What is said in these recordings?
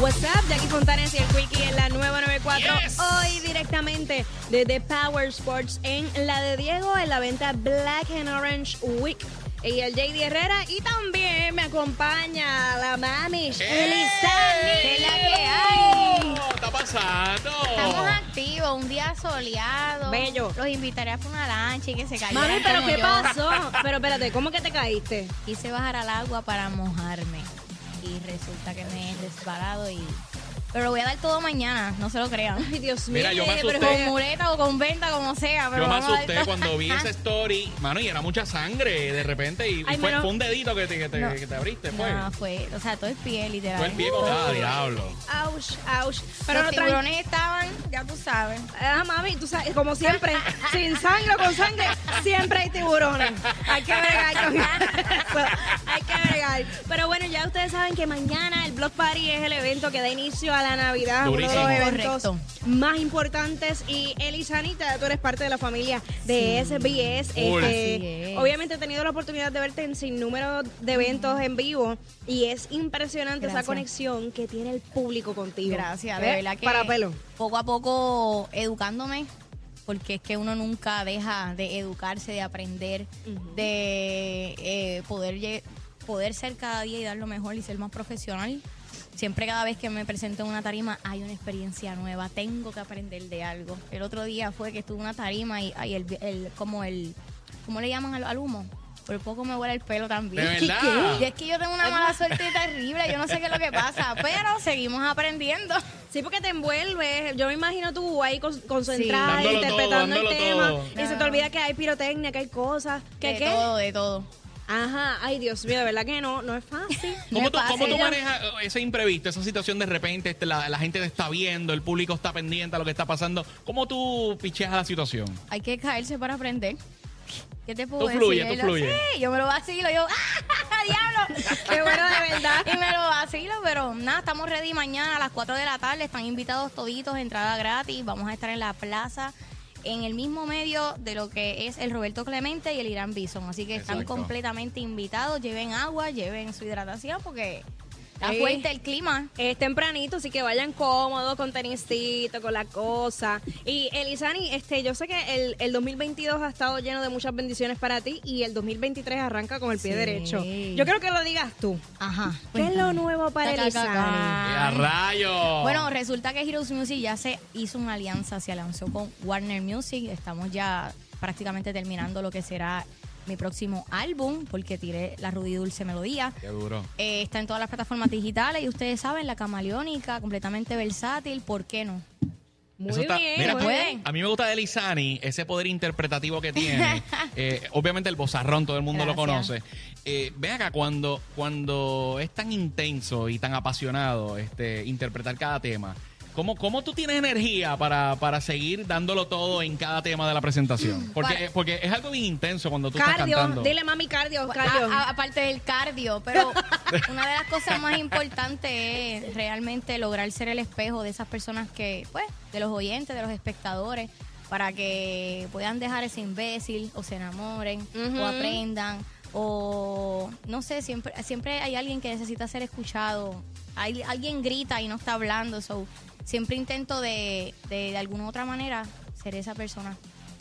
What's up, Jackie Fontanes y el Quickie en la nueva 94. Yes. Hoy directamente desde Power Sports en la de Diego en la venta Black and Orange Week. Y el JD Herrera y también me acompaña la mami Elizani. ¿Qué es la que hay? ¿Qué está pasando? Estamos activos, un día soleado. Bello. Los invitaré a hacer una lancha y que se caigan. Mami, pero como ¿qué yo. pasó? Pero espérate, ¿cómo que te caíste? Quise bajar al agua para mojarme. Y resulta que me he resbalado y. Pero lo voy a dar todo mañana, no se lo crean. Ay, Dios mío. Mira, yo me pero- asusté. Con muleta o con venta, como sea. Pero Yo me asusté cuando vi esa story, mano, y era mucha sangre de repente. Y, Ay, fue, un dedito que te, que te, No. que te abriste, fue. No, fue, o sea, todo es piel, literal. Fue el pie con diablo. Ouch, ouch. Pero Los tiburones estaban, ya tú sabes. Ah, mami, tú sabes, como siempre, sin sangre o con sangre, siempre hay tiburones. Hay que bregar con eso. Hay que bregar. Pero bueno, ya ustedes saben que mañana el Block Party es el evento que da inicio a la Navidad. Durísimo. Uno de los eventos Correcto. más importantes. Y Elisanita, tú eres parte de la familia de SBS. Este, Así es. obviamente he tenido la oportunidad de verte en sin número de eventos en vivo. Y es impresionante esa conexión que tiene el público contigo. Gracias, ¿Eh? de verdad que Para pelo. poco a poco educándome, porque es que uno nunca deja de educarse, de aprender, de eh, poder, lle- poder ser cada día y dar lo mejor y ser más profesional. Siempre cada vez que me presento en una tarima hay una experiencia nueva, tengo que aprender de algo. El otro día fue que estuve en una tarima y, ay, el, el- como el, ¿cómo le llaman al, al humo? Por poco me huele el pelo también. ¿De verdad? Y es que yo tengo una mala suerte terrible, yo no sé qué es lo que pasa, pero seguimos aprendiendo. Sí, porque te envuelves. Yo me imagino tú ahí con- concentrada, Sí. Interpretando todo, el tema. todo. Y se te olvida que hay pirotecnia, que hay cosas. ¿Qué de qué? todo, de todo. Ajá. Ay, Dios mío, de verdad que no, no es fácil. ¿Cómo Me tú, cómo manejas eh, ese imprevisto, esa situación de repente, este, la, la gente te está viendo, el público está pendiente a lo que está pasando? ¿Cómo tú picheas a la situación? Hay que caerse para aprender. ¿Qué te puedo Tú decir? fluye, tú fluye. Sí, yo me lo vacilo, yo, ¡ah, diablo! Qué bueno, de verdad. Y me lo vacilo, pero nada, estamos ready mañana a las 4 de la tarde. Están invitados toditos, entrada gratis. Vamos a estar en la plaza, en el mismo medio de lo que es el Roberto Clemente y el Irán Bison. Así que están Exacto. completamente invitados. Lleven agua, lleven su hidratación, porque está Sí. fuerte el clima. Es tempranito, así que vayan cómodos, con tenisito, con la cosa. Y Elizani, este, yo sé que el, el 2022 ha estado lleno de muchas bendiciones para ti y el 2023 arranca con el pie Sí. derecho. Yo creo que lo digas tú. Ajá. ¿Qué es lo nuevo para Elizani? ¡A rayo! Bueno, resulta que Heroes Music ya se hizo una alianza, se lanzó con Warner Music. Estamos ya prácticamente terminando lo que será mi próximo álbum, porque tiré la Rudy Dulce Melodía. Qué duro. Eh, está en todas las plataformas digitales y ustedes saben, la camaleónica, completamente versátil, ¿por qué no? Muy Eso está- bien. Mira, muy pues, bien. a mí me gusta de Lizani ese poder interpretativo que tiene. Eh, obviamente el bozarrón, todo el mundo lo conoce. Eh, ven acá, cuando, cuando es tan intenso y tan apasionado este, interpretar cada tema, ¿cómo, cómo tú tienes energía para, para seguir dándolo todo en cada tema de la presentación? Porque, Para- porque es algo bien intenso cuando tú estás Cardio, cantando. dile mami cardio, cardio. A- a- aparte del cardio, pero una de las cosas más importantes es realmente lograr ser el espejo de esas personas que, pues, de los oyentes, de los espectadores, para que puedan dejar ese imbécil o se enamoren Ujú. o aprendan o no sé, siempre siempre hay alguien que necesita ser escuchado. Hay, alguien grita y no está hablando, so siempre intento de, de, de alguna u otra manera ser esa persona.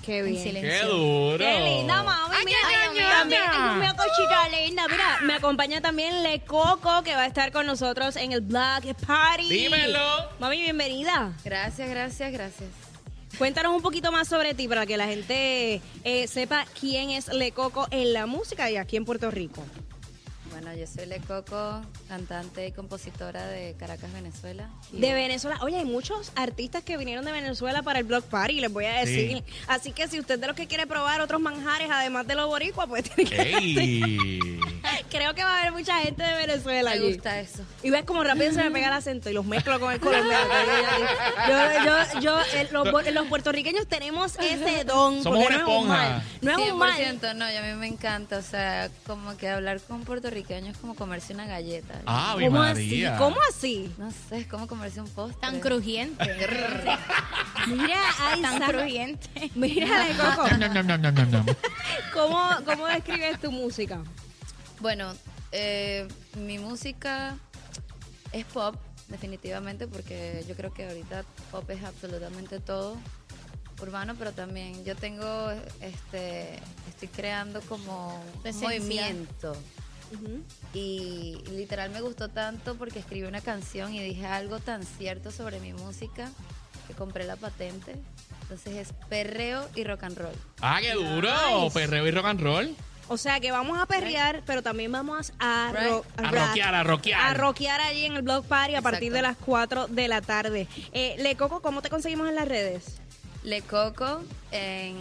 Qué en bien. silencio. ¡Qué duro! Qué linda, mami. Ay, mira, ay, mío. también es una cosita linda. Mira, me acompaña también Le Coco, que va a estar con nosotros en el Black Party. Dímelo. Mami, bienvenida. Gracias, gracias, gracias. Cuéntanos un poquito más sobre ti para que la gente eh, sepa quién es Le Coco en la música y aquí en Puerto Rico. Bueno, yo soy Le Coco, cantante y compositora de Caracas, Venezuela. Y De Venezuela. Oye, hay muchos artistas que vinieron de Venezuela para el Block Party, les voy a decir. Sí. Así que si usted de los que quiere probar otros manjares, además de los boricuas, pues tiene que ¡Ey! creo que va a haber mucha gente de Venezuela Me allí. gusta eso. Y ves como rápido se me pega el acento y los mezclo con el colombiano. Yo, yo, yo, los, puertorriqueños tenemos ese don. Somos una no es un esponja. mal. No es un mal. 100%, no, y a mí me encanta, o sea, como que hablar con puertorriqueños es como comerse una galleta. Ave ¿Cómo María. así? ¿Cómo así? No sé, es como comerse un postre. Tan crujiente. Mira, ay, tan crujiente. Mira, Coco, nom, nom, nom, nom, nom. ¿cómo, ¿cómo describes tu música? Bueno, eh, mi música es pop, definitivamente, porque yo creo que ahorita pop es absolutamente todo urbano, pero también yo tengo, este, estoy creando como movimiento. Y literal me gustó tanto porque escribí una canción y dije algo tan cierto sobre mi música que compré la patente. Entonces es perreo y rock and roll. Ah, qué duro. Nice. Perreo y rock and roll. O sea que vamos a perrear, pero también vamos a, Right. ro- A rockear, a allí en el Blog Party a partir de las 4 de la tarde. Eh, Le Coco, ¿cómo te conseguimos en las redes? Le Coco en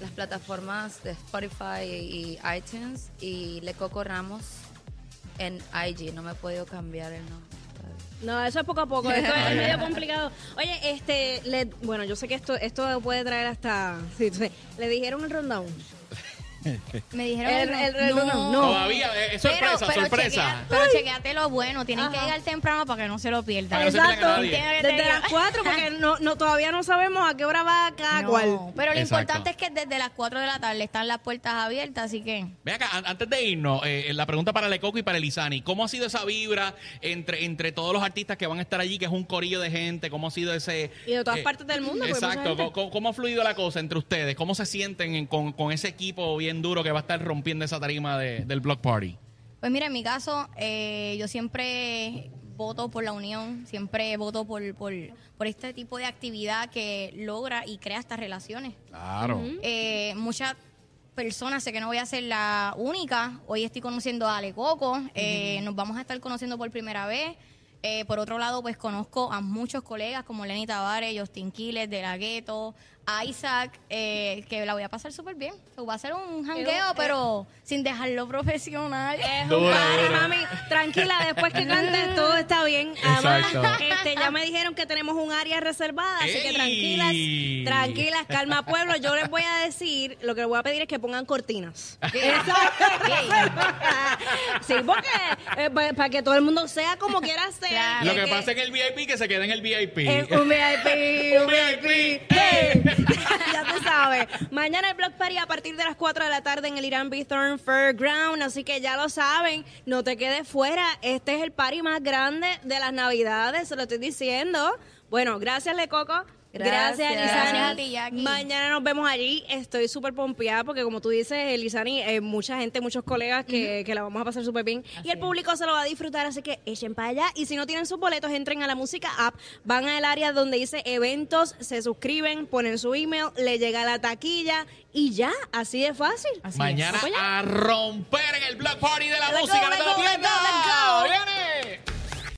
las plataformas de Spotify y iTunes y Le Coco Ramos en IG. No me he podido cambiar el nombre. No, eso es poco a poco. Esto es medio complicado. Oye, este, le- bueno, yo sé que esto esto puede traer hasta. sí, sí. le dijeron el rundown. Me dijeron El- que el- el- no, no. Todavía, eh, es sorpresa, sorpresa. chequea- pero chequeate lo bueno. Tienen que llegar temprano para que no se lo pierdan. No Exacto. Desde las 4, porque no, no, todavía no sabemos a qué hora va cada No, cual. Pero lo Exacto. importante es que desde las 4 de la tarde están las puertas abiertas, así que Ve acá, an- antes de irnos, eh, la pregunta para Lecoco y para Elizani. ¿Cómo ha sido esa vibra entre, entre todos los artistas que van a estar allí, que es un corillo de gente? ¿Cómo ha sido ese... eh, Y de todas partes del mundo, mucha Exacto. ¿Cómo, cómo ha fluido la cosa entre ustedes? ¿Cómo se sienten en- con, con ese equipo bien duro que va a estar rompiendo esa tarima de- del Block Party? Pues mira, en mi caso, eh, yo siempre voto por la unión, siempre voto por, por, por este tipo de actividad que logra y crea estas relaciones. Claro. Eh, muchas personas, sé que no voy a ser la única, hoy estoy conociendo a Ale Coco, eh, nos vamos a estar conociendo por primera vez. Eh, por otro lado, pues conozco a muchos colegas como Lenny Tavares, Justin Quiles, De La Ghetto, a Isaac, eh, que la voy a pasar súper bien. Va a ser un jangueo, pero sin dejarlo profesional. Es un party, duro. mami. Tranquila, después que cantes todo está bien. Además, Exacto. este, ya me dijeron que tenemos un área reservada, así que ¡Ey! tranquilas, tranquilas, calma pueblo. Yo les voy a decir, lo que les voy a pedir es que pongan cortinas. Exacto. sí, porque eh, pa- para que todo el mundo sea como quiera ser. Claro. Lo que pasa es que el VIP que se quede en el VIP. Eh, un VIP, un VIP. Hey. ya tú sabes. Mañana el Block Party a partir de las 4 de la tarde en el Irán Bithorn Fairground. Así que ya lo saben. No te quedes fuera. Este es el party más grande de las Navidades. Se lo estoy diciendo. Bueno, gracias, Le Coco. Gracias, Gracias. Elizani. Gracias a ti, Jackie. Mañana nos vemos allí. Estoy súper pompeada porque, como tú dices, Elizani, eh, mucha gente, muchos colegas que, que la vamos a pasar súper bien. y el público se lo va a disfrutar, así que echen para allá. Y si no tienen sus boletos, entren a la música app, van al área donde dice eventos, se suscriben, ponen su email, le llega la taquilla y ya, así de fácil. Así Mañana allá. a romper en el Block Party de la Let's música. go, ¡No te lo go, let's go, pierdas! let's go. ¡Viene!